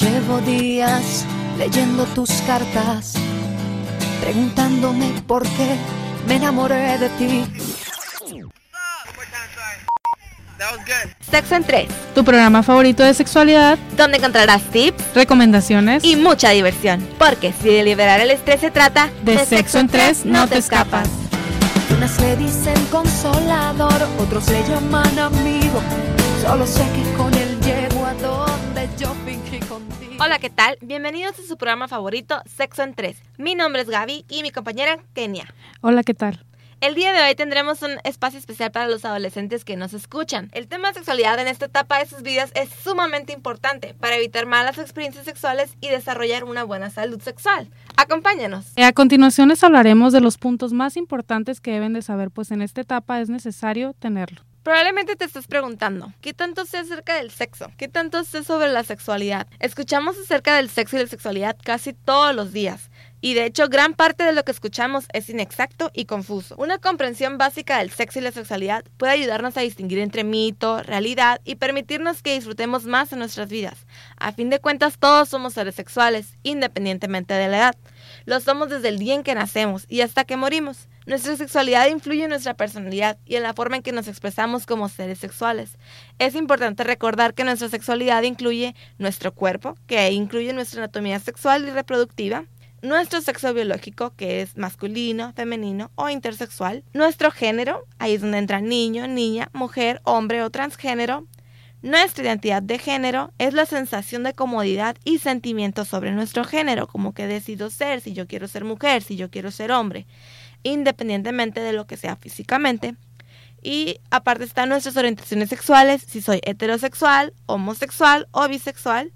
Llevo días leyendo tus cartas, preguntándome por qué me enamoré de ti. Sexo en tres, Tu programa favorito de sexualidad, donde encontrarás tips recomendaciones y mucha diversión. Porque si de liberar el estrés se trata, de sexo en tres no te escapas. Unas le dicen consolador, otros le llaman amigo. Solo sé que con él llego a donde yo. Hola, ¿qué tal? Bienvenidos a su programa favorito, Sexo en tres. Mi nombre es Gaby y mi compañera Kenia. Hola, ¿qué tal? El día de hoy tendremos un espacio especial para los adolescentes que nos escuchan. El tema de sexualidad en esta etapa de sus vidas es sumamente importante para evitar malas experiencias sexuales y desarrollar una buena salud sexual. Acompáñanos. Eh, A continuación les hablaremos de los puntos más importantes que deben de saber, pues en esta etapa es necesario tenerlo. Probablemente te estés preguntando, ¿qué tanto sé acerca del sexo? ¿Qué tanto sé sobre la sexualidad? Escuchamos acerca del sexo y la sexualidad casi todos los días. Y de hecho, gran parte de lo que escuchamos es inexacto y confuso. Una comprensión básica del sexo y la sexualidad puede ayudarnos a distinguir entre mito, realidad y permitirnos que disfrutemos más en nuestras vidas. A fin de cuentas, todos somos seres sexuales, independientemente de la edad. Lo somos desde el día en que nacemos y hasta que morimos. Nuestra sexualidad influye en nuestra personalidad y en la forma en que nos expresamos como seres sexuales. Es importante recordar que nuestra sexualidad incluye nuestro cuerpo, que incluye nuestra anatomía sexual y reproductiva, nuestro sexo biológico, que es masculino, femenino o intersexual, nuestro género, ahí es donde entra niño, niña, mujer, hombre o transgénero, nuestra identidad de género es la sensación de comodidad y sentimientos sobre nuestro género, como que decido ser, si yo quiero ser mujer, si yo quiero ser hombre, independientemente de lo que sea físicamente. Y aparte están nuestras orientaciones sexuales, si soy heterosexual, homosexual o bisexual,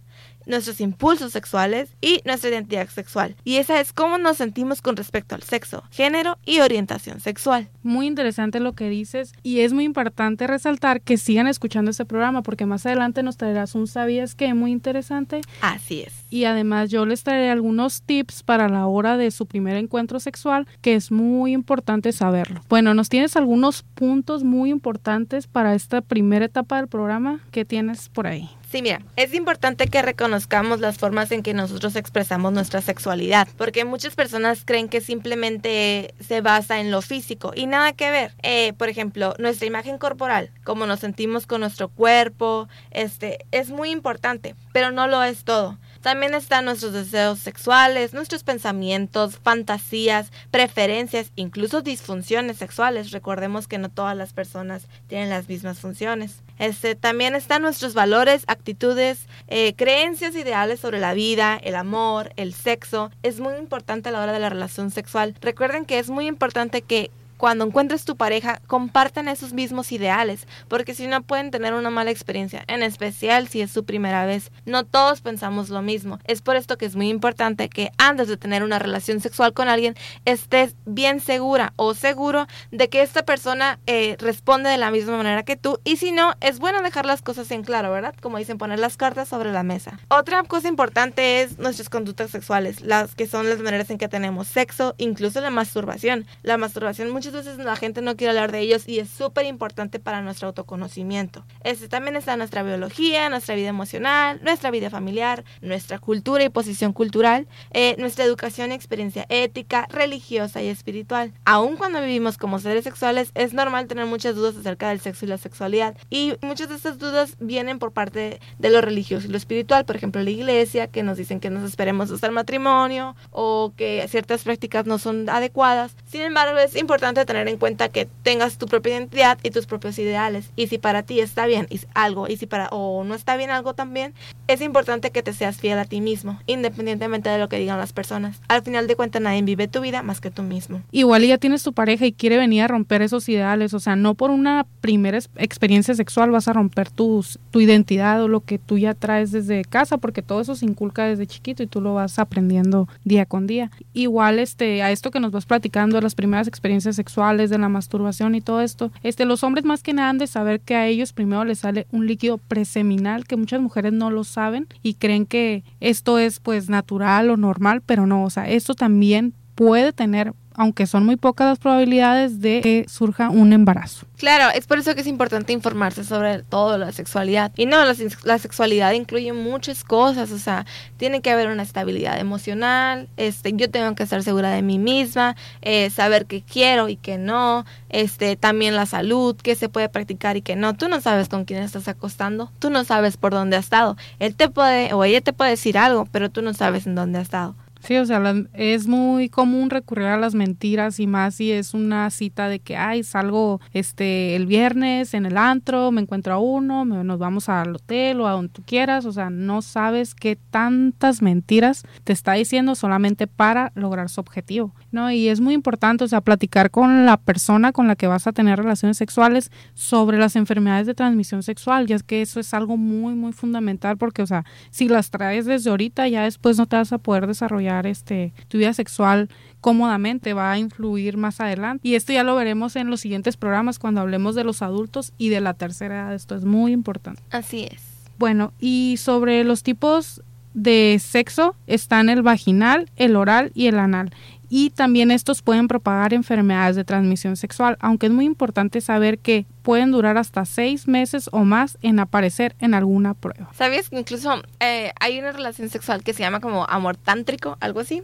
nuestros impulsos sexuales y nuestra identidad sexual. Y esa es cómo nos sentimos con respecto al sexo, género y orientación sexual. Muy interesante lo que dices y es muy importante resaltar que sigan escuchando este programa porque más adelante nos traerás un sabías que muy interesante Así es. y además yo les traeré algunos tips para la hora de su primer encuentro sexual que es muy importante saberlo. Bueno, nos tienes algunos puntos muy importantes para esta primera etapa del programa que tienes por ahí. Sí, mira, es importante que reconozcamos las formas en que nosotros expresamos nuestra sexualidad, porque muchas personas creen que simplemente se basa en lo físico y nada que ver. Eh, por ejemplo, nuestra imagen corporal, cómo nos sentimos con nuestro cuerpo, este, es muy importante, pero no lo es todo. También están nuestros deseos sexuales, nuestros pensamientos, fantasías, preferencias, incluso disfunciones sexuales. Recordemos que no todas las personas tienen las mismas funciones. Este, también están nuestros valores, actitudes, eh, creencias ideales sobre la vida, el amor, el sexo. Es muy importante a la hora de la relación sexual. Recuerden que es muy importante que cuando encuentres tu pareja, compartan esos mismos ideales, porque si no pueden tener una mala experiencia, en especial si es su primera vez. No todos pensamos lo mismo. Es por esto que es muy importante que antes de tener una relación sexual con alguien, estés bien segura o seguro de que esta persona eh, responde de la misma manera que tú, y si no, es bueno dejar las cosas en claro, ¿verdad? Como dicen, poner las cartas sobre la mesa. Otra cosa importante es nuestras conductas sexuales, las que son las maneras en que tenemos sexo, incluso la masturbación. La masturbación muchas veces la gente no quiere hablar de ellos y es súper importante para nuestro autoconocimiento. Este también está nuestra biología, nuestra vida emocional, nuestra vida familiar, nuestra cultura y posición cultural, eh, nuestra educación y experiencia ética, religiosa y espiritual. Aun cuando vivimos como seres sexuales, es normal tener muchas dudas acerca del sexo y la sexualidad. Y muchas de estas dudas vienen por parte de lo religioso y lo espiritual. Por ejemplo, la iglesia, que nos dicen que nos esperemos hasta el matrimonio o que ciertas prácticas no son adecuadas. Sin embargo, es importante tener en cuenta que tengas tu propia identidad y tus propios ideales. Y si para ti está bien algo y si para o no está bien algo también, es importante que te seas fiel a ti mismo, independientemente de lo que digan las personas. Al final de cuentas, nadie vive tu vida más que tú mismo. Igual ya tienes tu pareja y quiere venir a romper esos ideales, o sea, no por una primera experiencia sexual vas a romper tus, tu identidad o lo que tú ya traes desde casa, porque todo eso se inculca desde chiquito y tú lo vas aprendiendo día con día. Igual este a esto que nos vas platicando las primeras experiencias sexuales, de la masturbación y todo esto, este los hombres más que nada han de saber que a ellos primero les sale un líquido preseminal que muchas mujeres no lo saben y creen que esto es pues natural o normal, pero no, o sea, esto también puede tener aunque son muy pocas las probabilidades de que surja un embarazo. Claro, es por eso que es importante informarse sobre todo la sexualidad. Y no, la, sexualidad incluye muchas cosas, o sea, tiene que haber una estabilidad emocional, este, yo tengo que estar segura de mí misma, eh, saber qué quiero y qué no, este, también la salud, qué se puede practicar y qué no. Tú no sabes con quién estás acostando, tú no sabes por dónde ha estado. Él te puede o ella te puede decir algo, pero tú no sabes en dónde ha estado. Sí, o sea, es muy común recurrir a las mentiras y más si es una cita de que, ay, salgo este el viernes en el antro, me encuentro a uno, nos vamos al hotel o a donde tú quieras, o sea, no sabes qué tantas mentiras te está diciendo solamente para lograr su objetivo, ¿no? Y es muy importante, o sea, platicar con la persona con la que vas a tener relaciones sexuales sobre las enfermedades de transmisión sexual, ya es que eso es algo muy, muy fundamental porque, o sea, si las traes desde ahorita, ya después no te vas a poder desarrollar este, tu vida sexual cómodamente, va a influir más adelante. Y esto ya lo veremos en los siguientes programas cuando hablemos de los adultos y de la tercera edad. Esto es muy importante. Así es. Bueno, y sobre los tipos de sexo están el vaginal, el oral y el anal y también estos pueden propagar enfermedades de transmisión sexual, aunque es muy importante saber que pueden durar hasta seis meses o más en aparecer en alguna prueba. ¿Sabías que incluso eh, hay una relación sexual que se llama como amor tántrico, algo así?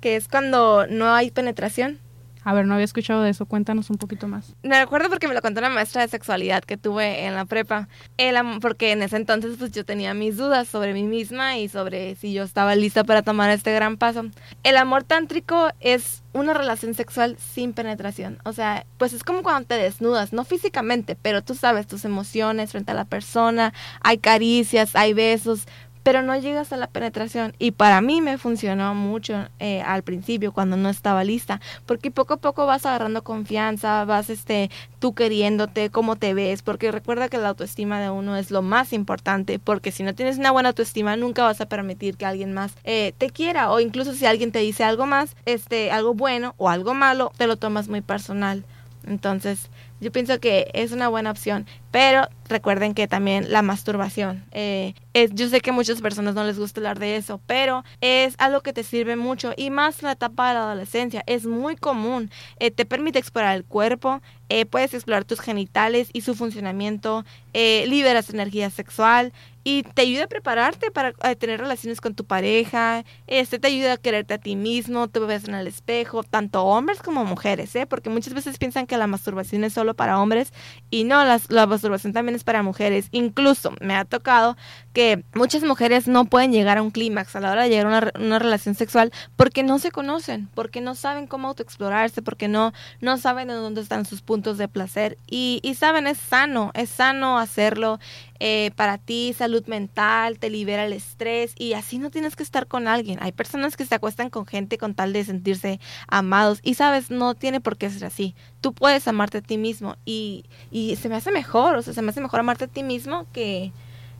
Que es cuando no hay penetración a ver, no había escuchado de eso. Cuéntanos un poquito más. Me recuerdo porque me lo contó una maestra de sexualidad que tuve en la prepa. El, porque en ese entonces pues yo tenía mis dudas sobre mí misma y sobre si yo estaba lista para tomar este gran paso. El amor tántrico es una relación sexual sin penetración. O sea, pues es como cuando te desnudas, no físicamente, pero tú sabes tus emociones frente a la persona, hay caricias, hay besos, pero no llegas a la penetración. Y para mí me funcionó mucho eh, al principio, cuando no estaba lista, porque poco a poco vas agarrando confianza, vas este, tú queriéndote, cómo te ves, porque recuerda que la autoestima de uno es lo más importante, porque si no tienes una buena autoestima, nunca vas a permitir que alguien más eh, te quiera, o incluso si alguien te dice algo más, este, algo bueno o algo malo, te lo tomas muy personal. Entonces, yo pienso que es una buena opción, pero recuerden que también la masturbación. Eh, es, yo sé que muchas personas no les gusta hablar de eso, pero es algo que te sirve mucho y más la etapa de la adolescencia. Es muy común. Eh, te permite explorar el cuerpo, eh, puedes explorar tus genitales y su funcionamiento, liberas energía sexual, y te ayuda a prepararte para tener relaciones con tu pareja, este te ayuda a quererte a ti mismo, te ves en el espejo, tanto hombres como mujeres, ¿eh? porque muchas veces piensan que la masturbación es solo para hombres y no, la masturbación también es para mujeres. Incluso me ha tocado que muchas mujeres no pueden llegar a un clímax a la hora de llegar a una, relación sexual porque no se conocen, porque no saben cómo autoexplorarse, porque no, no saben en dónde están sus puntos de placer y, y saben, es sano, es sano hacerlo eh, para ti, salud mental, te libera el estrés y así no tienes que estar con alguien. Hay personas que se acuestan con gente con tal de sentirse amados y sabes, no tiene por qué ser así. Tú puedes amarte a ti mismo y, y se me hace mejor, o sea, se me hace mejor amarte a ti mismo que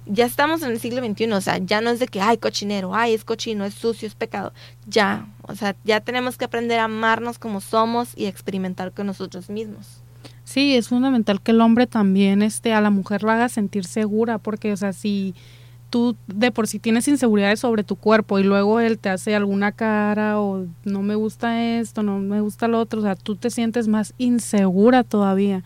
ya estamos en el siglo XXI, o sea, ya no es de que, ay, cochinero, ay, es cochino, es sucio, es pecado. Ya, o sea, ya tenemos que aprender a amarnos como somos y experimentar con nosotros mismos. Sí, es fundamental que el hombre también este, a la mujer la haga sentir segura, porque, o sea, si tú de por sí tienes inseguridades sobre tu cuerpo y luego él te hace alguna cara o no me gusta esto, no me gusta lo otro, o sea, tú te sientes más insegura todavía.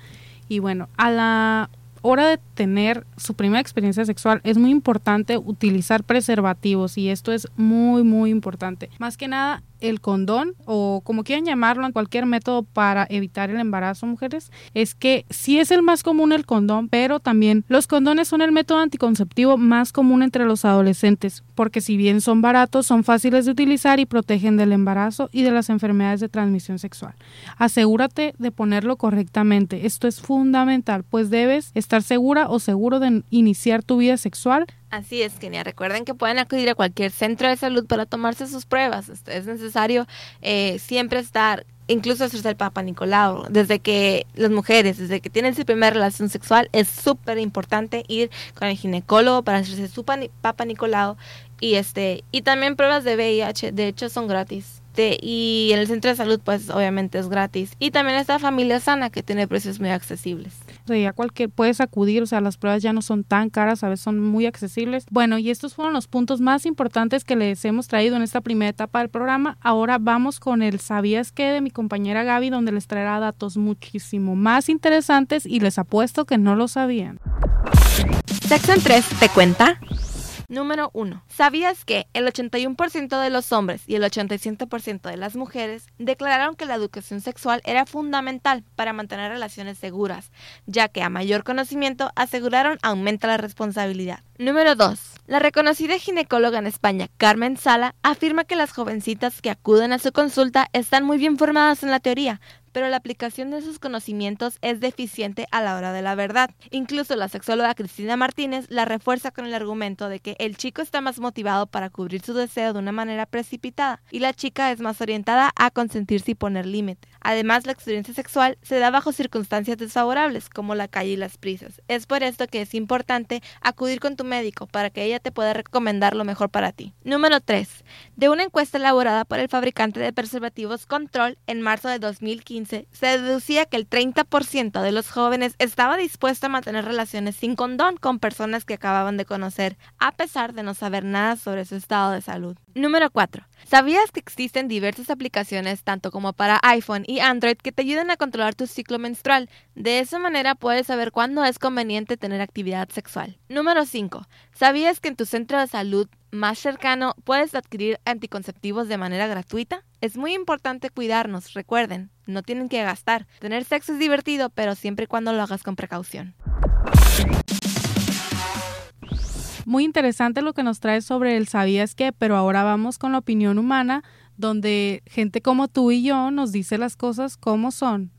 Y bueno, a la hora de tener su primera experiencia sexual es muy importante utilizar preservativos y esto es muy muy importante. Más que nada el condón o como quieran llamarlo, en cualquier método para evitar el embarazo, mujeres, es que sí es el más común el condón, pero también los condones son el método anticonceptivo más común entre los adolescentes, porque si bien son baratos, son fáciles de utilizar y protegen del embarazo y de las enfermedades de transmisión sexual. Asegúrate de ponerlo correctamente, esto es fundamental, pues debes estar segura o seguro de iniciar tu vida sexual Así es, Kenia. Recuerden que pueden acudir a cualquier centro de salud para tomarse sus pruebas. Es necesario eh, siempre estar, incluso hacerse el Papa Nicolau. Desde que las mujeres, desde que tienen su primera relación sexual, es súper importante ir con el ginecólogo para hacerse su Papa Nicolau. Y, este, y también pruebas de VIH, de hecho son gratis. Este, y en el centro de salud, pues obviamente es gratis. Y también está Familia Sana, que tiene precios muy accesibles. O sea, ya cualquier, puedes acudir, o sea, las pruebas ya no son tan caras, a veces son muy accesibles. Bueno, y estos fueron los puntos más importantes que les hemos traído en esta primera etapa del programa. Ahora vamos con el ¿Sabías qué? de mi compañera Gaby, donde les traerá datos muchísimo más interesantes y les apuesto que no lo sabían. Sección 3 te cuenta. Número 1. ¿Sabías que el 81% de los hombres y el 87% de las mujeres declararon que la educación sexual era fundamental para mantener relaciones seguras, ya que a mayor conocimiento aseguraron aumenta la responsabilidad? Número 2. La reconocida ginecóloga en España, Carmen Sala, afirma que las jovencitas que acuden a su consulta están muy bien formadas en la teoría, pero la aplicación de sus conocimientos es deficiente a la hora de la verdad. Incluso la sexóloga Cristina Martínez la refuerza con el argumento de que el chico está más motivado para cubrir su deseo de una manera precipitada y la chica es más orientada a consentirse y poner límites. Además, la experiencia sexual se da bajo circunstancias desfavorables, como la calle y las prisas. Es por esto que es importante acudir con tu médico para que ella te pueda recomendar lo mejor para ti. Número 3. De una encuesta elaborada por el fabricante de preservativos Control en marzo de 2015, se deducía que el 30% de los jóvenes estaba dispuesto a mantener relaciones sin condón con personas que acababan de conocer, a pesar de no saber nada sobre su estado de salud. Número 4. ¿Sabías que existen diversas aplicaciones, tanto como para iPhone y Android, que te ayudan a controlar tu ciclo menstrual? De esa manera puedes saber cuándo es conveniente tener actividad sexual. Número 5. ¿Sabías que en tu centro de salud más cercano puedes adquirir anticonceptivos de manera gratuita? Es muy importante cuidarnos, recuerden, no tienen que gastar. Tener sexo es divertido, pero siempre y cuando lo hagas con precaución. Muy interesante lo que nos trae sobre el sabías qué, pero ahora vamos con la opinión humana, donde gente como tú y yo nos dice las cosas como son.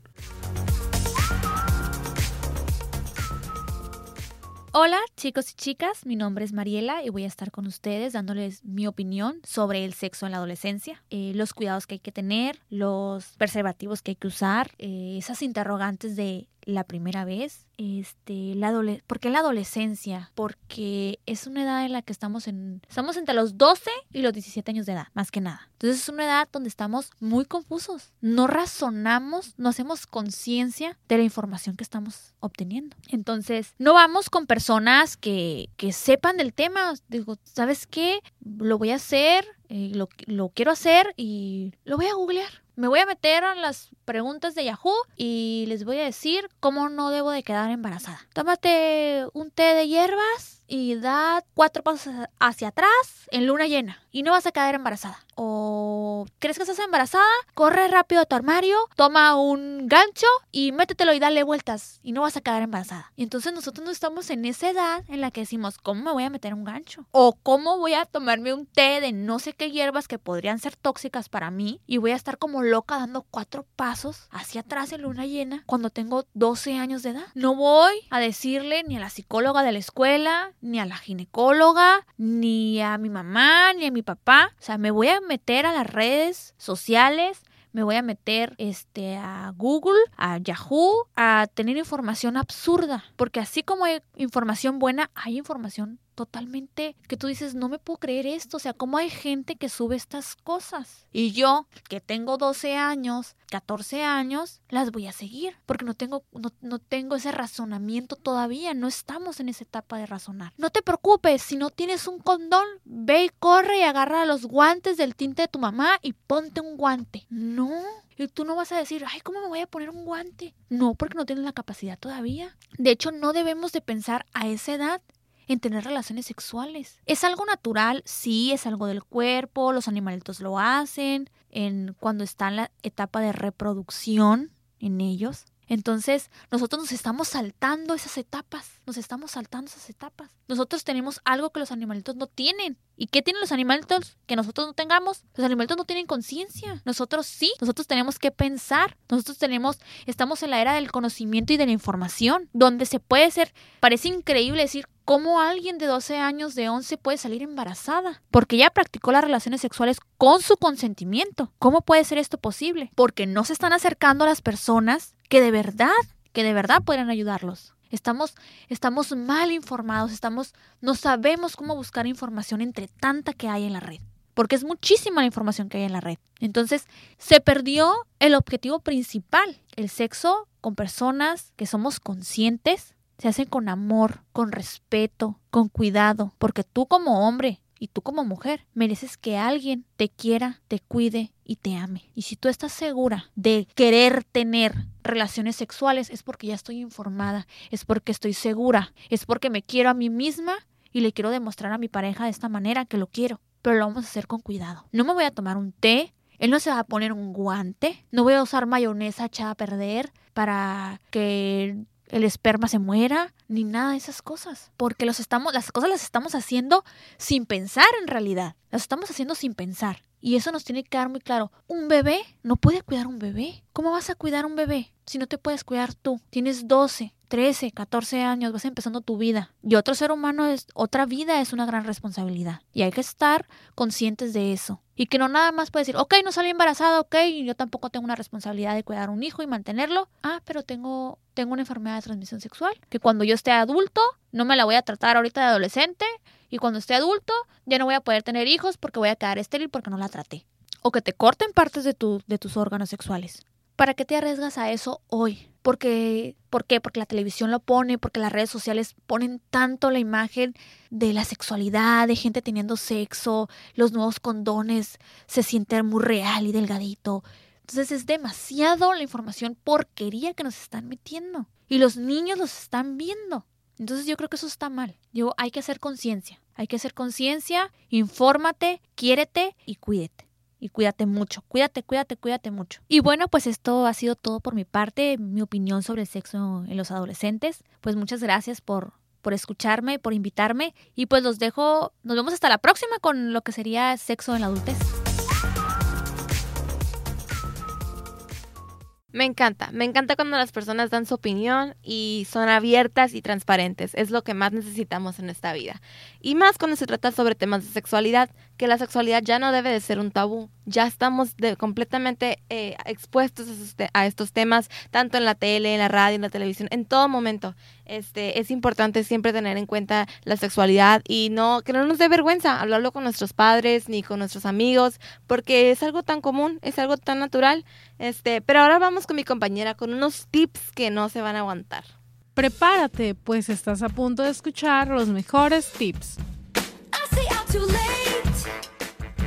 Hola chicos y chicas, mi nombre es Mariela y voy a estar con ustedes dándoles mi opinión sobre el sexo en la adolescencia, eh, los cuidados que hay que tener, los preservativos que hay que usar, eh, esas interrogantes de la primera vez, este, la ¿por qué la adolescencia? Porque es una edad en la que estamos en, estamos entre los 12 y los 17 años de edad, más que nada. Entonces es una edad donde estamos muy confusos, no razonamos, no hacemos conciencia de la información que estamos obteniendo. Entonces, no vamos con personas que, que sepan del tema, digo, ¿sabes qué? Lo voy a hacer, eh, lo, lo quiero hacer y lo voy a googlear me voy a meter a las preguntas de Yahoo y les voy a decir cómo no debo de quedar embarazada. Tómate un té de hierbas y da cuatro pasos hacia atrás en luna llena y no vas a quedar embarazada. O crees que estás embarazada, corre rápido a tu armario, toma un gancho y métetelo y dale vueltas y no vas a quedar embarazada. Y entonces nosotros no estamos en esa edad en la que decimos, ¿cómo me voy a meter un gancho? O ¿cómo voy a tomarme un té de no sé qué hierbas que podrían ser tóxicas para mí y voy a estar como loca dando cuatro pasos hacia atrás en luna llena cuando tengo 12 años de edad? No voy a decirle ni a la psicóloga de la escuela, ni a la ginecóloga, ni a mi mamá, ni a mi papá. O sea, me voy a meter a las redes sociales, me voy a meter este a Google, a Yahoo, a tener información absurda, porque así como hay información buena, hay información totalmente que tú dices, no me puedo creer esto, o sea, ¿cómo hay gente que sube estas cosas? Y yo, que tengo 12 años, 14 años, las voy a seguir, porque no tengo, no, no tengo ese razonamiento todavía, no estamos en esa etapa de razonar. No te preocupes, si no tienes un condón, ve y corre y agarra los guantes del tinte de tu mamá y ponte un guante. No, y tú no vas a decir, ay, ¿cómo me voy a poner un guante? No, porque no tienes la capacidad todavía. De hecho, no debemos de pensar a esa edad en tener relaciones sexuales. Es algo natural, sí, es algo del cuerpo, los animalitos lo hacen, en cuando está en la etapa de reproducción en ellos. Entonces, nosotros nos estamos saltando esas etapas, nos estamos saltando esas etapas. Nosotros tenemos algo que los animalitos no tienen. ¿Y qué tienen los animalitos que nosotros no tengamos? Los animalitos no tienen conciencia. Nosotros sí, nosotros tenemos que pensar. Nosotros tenemos, estamos en la era del conocimiento y de la información, donde se puede ser, parece increíble decir, ¿Cómo alguien de 12 años, de 11 puede salir embarazada? Porque ya practicó las relaciones sexuales con su consentimiento. ¿Cómo puede ser esto posible? Porque no se están acercando a las personas que de verdad, que de verdad pueden ayudarlos. Estamos, estamos mal informados, estamos, no sabemos cómo buscar información entre tanta que hay en la red. porque es muchísima la información que hay en la red. Entonces, se perdió el objetivo principal, el sexo con personas que somos conscientes, se hace con amor, con respeto, con cuidado, porque tú como hombre y tú como mujer mereces que alguien te quiera, te cuide y te ame. Y si tú estás segura de querer tener relaciones sexuales es porque ya estoy informada, es porque estoy segura, es porque me quiero a mí misma y le quiero demostrar a mi pareja de esta manera que lo quiero. Pero lo vamos a hacer con cuidado. No me voy a tomar un té, él no se va a poner un guante, no voy a usar mayonesa echada a perder para que el esperma se muera, ni nada de esas cosas. Porque los estamos, las cosas las estamos haciendo sin pensar en realidad. Las estamos haciendo sin pensar. Y eso nos tiene que quedar muy claro. Un bebé no puede cuidar un bebé. ¿Cómo vas a cuidar un bebé si no te puedes cuidar tú? Tienes 12, 13, 14 años, vas empezando tu vida. Y otro ser humano es, otra vida es una gran responsabilidad. Y hay que estar conscientes de eso. Y que no nada más puede decir, ok, no salí embarazada, ok, yo tampoco tengo una responsabilidad de cuidar a un hijo y mantenerlo. Ah, pero tengo, tengo una enfermedad de transmisión sexual. Que cuando yo esté adulto, no me la voy a tratar ahorita de adolescente. Y cuando esté adulto, ya no voy a poder tener hijos porque voy a quedar estéril porque no la traté. O que te corten partes de, tu, de tus órganos sexuales. ¿Para qué te arriesgas a eso hoy? Porque, ¿Por qué? Porque la televisión lo pone, porque las redes sociales ponen tanto la imagen de la sexualidad, de gente teniendo sexo, los nuevos condones, se siente muy real y delgadito. Entonces es demasiado la información porquería que nos están metiendo. Y los niños los están viendo. Entonces yo creo que eso está mal. Yo, hay que hacer conciencia. Hay que hacer conciencia, infórmate, quiérete y cuídete y cuídate mucho. Cuídate, cuídate, cuídate mucho. Y bueno, pues esto ha sido todo por mi parte, mi opinión sobre el sexo en los adolescentes. Pues muchas gracias por por escucharme, por invitarme y pues los dejo, nos vemos hasta la próxima con lo que sería sexo en la adultez. Me encanta, me encanta cuando las personas dan su opinión y son abiertas y transparentes. Es lo que más necesitamos en esta vida. Y más cuando se trata sobre temas de sexualidad, que la sexualidad ya no debe de ser un tabú. Ya estamos completamente eh, expuestos a, estos temas, tanto en la tele, en la radio, en la televisión, en todo momento. Este, es importante siempre tener en cuenta la sexualidad y no que no nos dé vergüenza hablarlo con nuestros padres ni con nuestros amigos, porque es algo tan común, es algo tan natural. Este, pero ahora vamos con mi compañera con unos tips que no se van a aguantar. Prepárate, pues estás a punto de escuchar los mejores tips.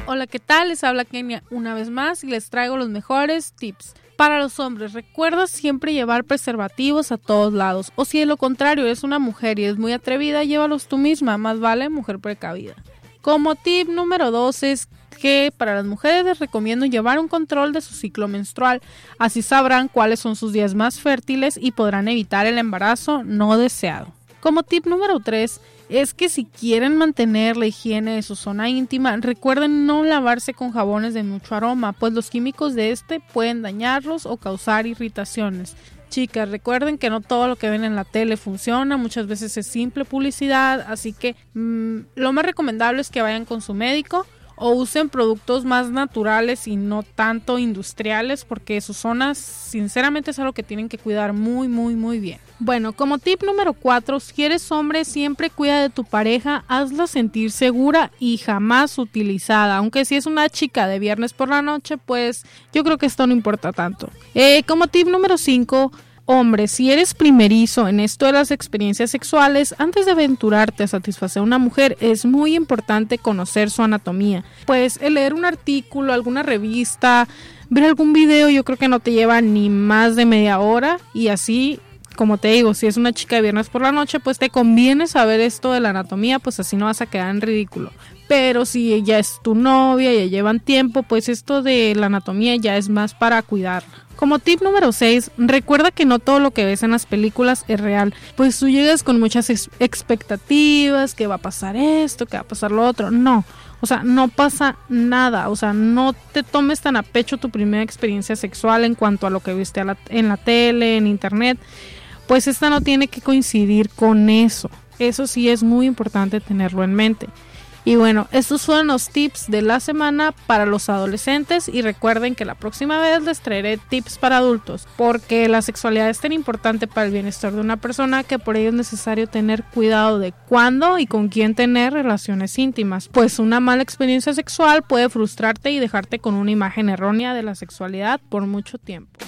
Hola, ¿qué tal? Les habla Kenia una vez más y les traigo los mejores tips. Para los hombres, recuerda siempre llevar preservativos a todos lados. O si de lo contrario eres una mujer y es muy atrevida, llévalos tú misma. Más vale mujer precavida. Como tip número 2 es que para las mujeres les recomiendo llevar un control de su ciclo menstrual, así sabrán cuáles son sus días más fértiles y podrán evitar el embarazo no deseado. Como tip número 3 es que si quieren mantener la higiene de su zona íntima, recuerden no lavarse con jabones de mucho aroma, pues los químicos de este pueden dañarlos o causar irritaciones. Chicas, recuerden que no todo lo que ven en la tele funciona, muchas veces es simple publicidad, así que mm, lo más recomendable es que vayan con su médico o usen productos más naturales y no tanto industriales porque sus zonas sinceramente es algo que tienen que cuidar muy muy muy bien. Bueno, como tip número 4, si eres hombre siempre cuida de tu pareja, hazla sentir segura y jamás utilizada, aunque si es una chica de viernes por la noche, pues yo creo que esto no importa tanto. Eh, como tip número 5, Hombre, si eres primerizo en esto de las experiencias sexuales, antes de aventurarte a satisfacer a una mujer, es muy importante conocer su anatomía. Pues el leer un artículo, alguna revista, ver algún video, yo creo que no te lleva ni más de media hora y así como te digo, si es una chica de viernes por la noche, pues te conviene saber esto de la anatomía, pues así no vas a quedar en ridículo. Pero si ella es tu novia, ya llevan tiempo, pues esto de la anatomía ya es más para cuidarla. Como tip número 6, recuerda que no todo lo que ves en las películas es real, pues tú llegas con muchas expectativas, que va a pasar esto, que va a pasar lo otro. No, o sea, no pasa nada, o sea, no te tomes tan a pecho tu primera experiencia sexual en cuanto a lo que viste en la tele, en internet, pues esta no tiene que coincidir con eso. Eso sí es muy importante tenerlo en mente. Y bueno, estos fueron los tips de la semana para los adolescentes y recuerden que la próxima vez les traeré tips para adultos, porque la sexualidad es tan importante para el bienestar de una persona que por ello es necesario tener cuidado de cuándo y con quién tener relaciones íntimas, pues una mala experiencia sexual puede frustrarte y dejarte con una imagen errónea de la sexualidad por mucho tiempo.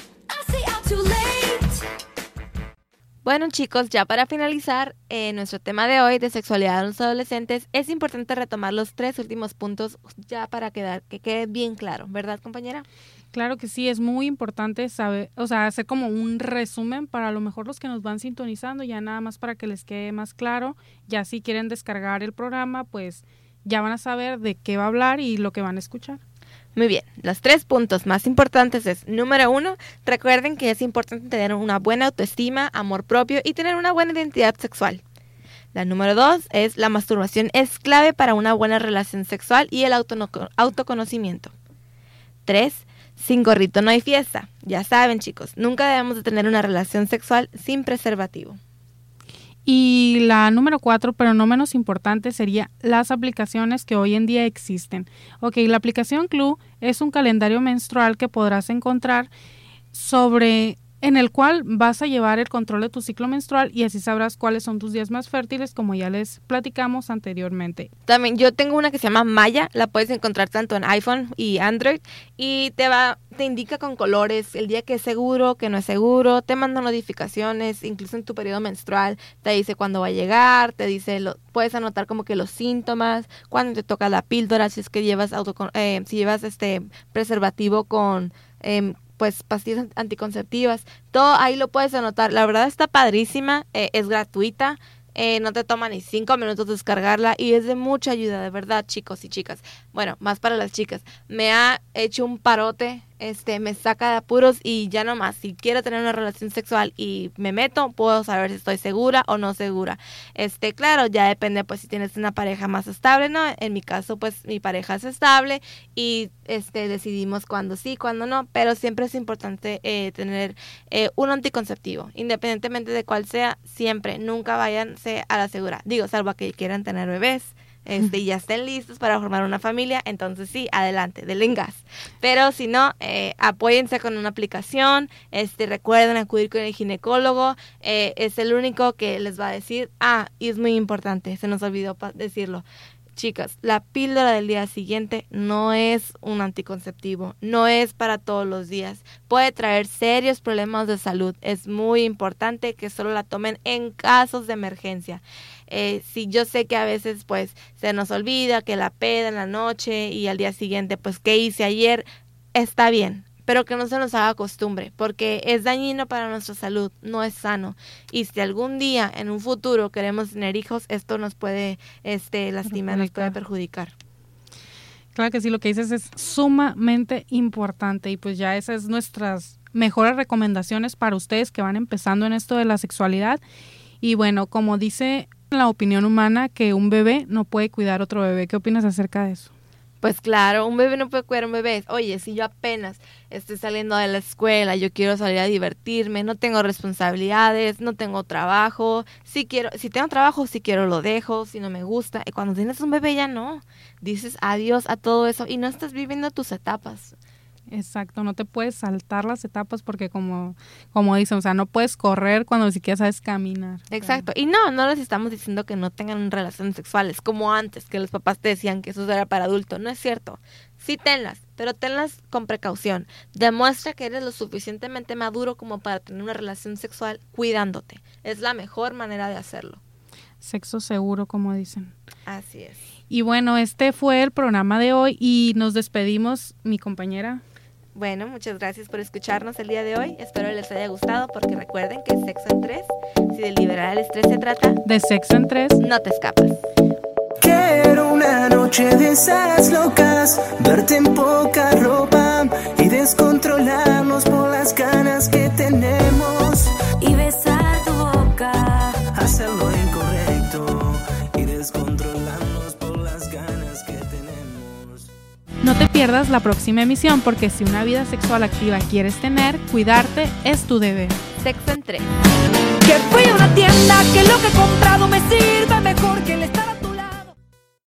Bueno chicos, ya para finalizar eh, nuestro tema de hoy de sexualidad de los adolescentes, es importante retomar los tres últimos puntos ya para quedar, que quede bien claro, ¿verdad compañera? Claro que sí, es muy importante saber, o sea, hacer como un resumen para a lo mejor los que nos van sintonizando, ya nada más para que les quede más claro, ya si quieren descargar el programa, pues ya van a saber de qué va a hablar y lo que van a escuchar. Muy bien, los tres puntos más importantes es, número uno, recuerden que es importante tener una buena autoestima, amor propio y tener una buena identidad sexual. La número dos es, la masturbación es clave para una buena relación sexual y el autoconocimiento. Tres, sin gorrito no hay fiesta. Ya saben chicos, nunca debemos de tener una relación sexual sin preservativo. Y la número cuatro, pero no menos importante, sería las aplicaciones que hoy en día existen. Ok, la aplicación Clue es un calendario menstrual que podrás encontrar sobre en el cual vas a llevar el control de tu ciclo menstrual y así sabrás cuáles son tus días más fértiles, como ya les platicamos anteriormente. También yo tengo una que se llama Maya, la puedes encontrar tanto en iPhone y Android y te va te indica con colores el día que es seguro, que no es seguro, te manda notificaciones, incluso en tu periodo menstrual, te dice cuándo va a llegar, te dice lo, puedes anotar como que los síntomas, cuándo te toca la píldora, si es que llevas auto, eh, si llevas este preservativo con eh, pues pastillas anticonceptivas, todo ahí lo puedes anotar. La verdad está padrísima, eh, es gratuita. Eh, no te toma ni cinco minutos descargarla y es de mucha ayuda, de verdad, chicos y chicas. Bueno, más para las chicas. Me ha hecho un parote este, me saca de apuros y ya no más. Si quiero tener una relación sexual y me meto, puedo saber si estoy segura o no segura. Este, claro, ya depende pues si tienes una pareja más estable, ¿no? En mi caso, pues mi pareja es estable y este decidimos cuándo sí, cuándo no, pero siempre es importante eh, tener eh, un anticonceptivo, independientemente de cuál sea, siempre, nunca váyanse a la segura. Digo, salvo a que quieran tener bebés este, y ya estén listos para formar una familia, entonces sí, adelante, denle gas. Pero si no, eh, apóyense con una aplicación, este, recuerden acudir con el ginecólogo, eh, es el único que les va a decir, ah, y es muy importante, se nos olvidó decirlo, Chicas, la píldora del día siguiente no es un anticonceptivo, no es para todos los días. Puede traer serios problemas de salud. Es muy importante que solo la tomen en casos de emergencia. Eh, si yo sé que a veces pues se nos olvida que la peda en la noche y al día siguiente pues qué hice ayer, está bien, pero que no se nos haga costumbre, porque es dañino para nuestra salud, no es sano. Y si algún día en un futuro queremos tener hijos, esto nos puede este, lastimar, nos puede perjudicar. Claro que sí, lo que dices es sumamente importante y pues ya esas son nuestras mejores recomendaciones para ustedes que van empezando en esto de la sexualidad. Y bueno, como dice la opinión humana que un bebé no puede cuidar otro bebé, ¿qué opinas acerca de eso? Pues claro, un bebé no puede cuidar a un bebé. Oye, si yo apenas estoy saliendo de la escuela, yo quiero salir a divertirme, no tengo responsabilidades, no tengo trabajo, si quiero, si tengo trabajo, si quiero lo dejo, si no me gusta. Y cuando tienes un bebé ya no. Dices adiós a todo eso y no estás viviendo tus etapas. Exacto, no te puedes saltar las etapas porque como, como dicen, o sea, no puedes correr cuando ni siquiera sabes caminar. Exacto, y no, no les estamos diciendo que no tengan relaciones sexuales como antes, que los papás te decían que eso era para adultos, no es cierto. Sí tenlas, pero tenlas con precaución. Demuestra que eres lo suficientemente maduro como para tener una relación sexual cuidándote. Es la mejor manera de hacerlo. Sexo seguro, como dicen. Así es. Y bueno, este fue el programa de hoy y nos despedimos, mi compañera bueno, muchas gracias por escucharnos el día de hoy. Espero les haya gustado porque recuerden que Sexo en Tres, si de liberar el estrés se trata, de Sexo en Tres, no te escapas. Quiero una noche de esas locas, verte en poca ropa y descontrolarnos por las ganas que No te pierdas la próxima emisión porque si una vida sexual activa quieres tener, cuidarte es tu deber. Sexo en 3. Que fui a una tienda, que lo que he comprado me sirva mejor que el estar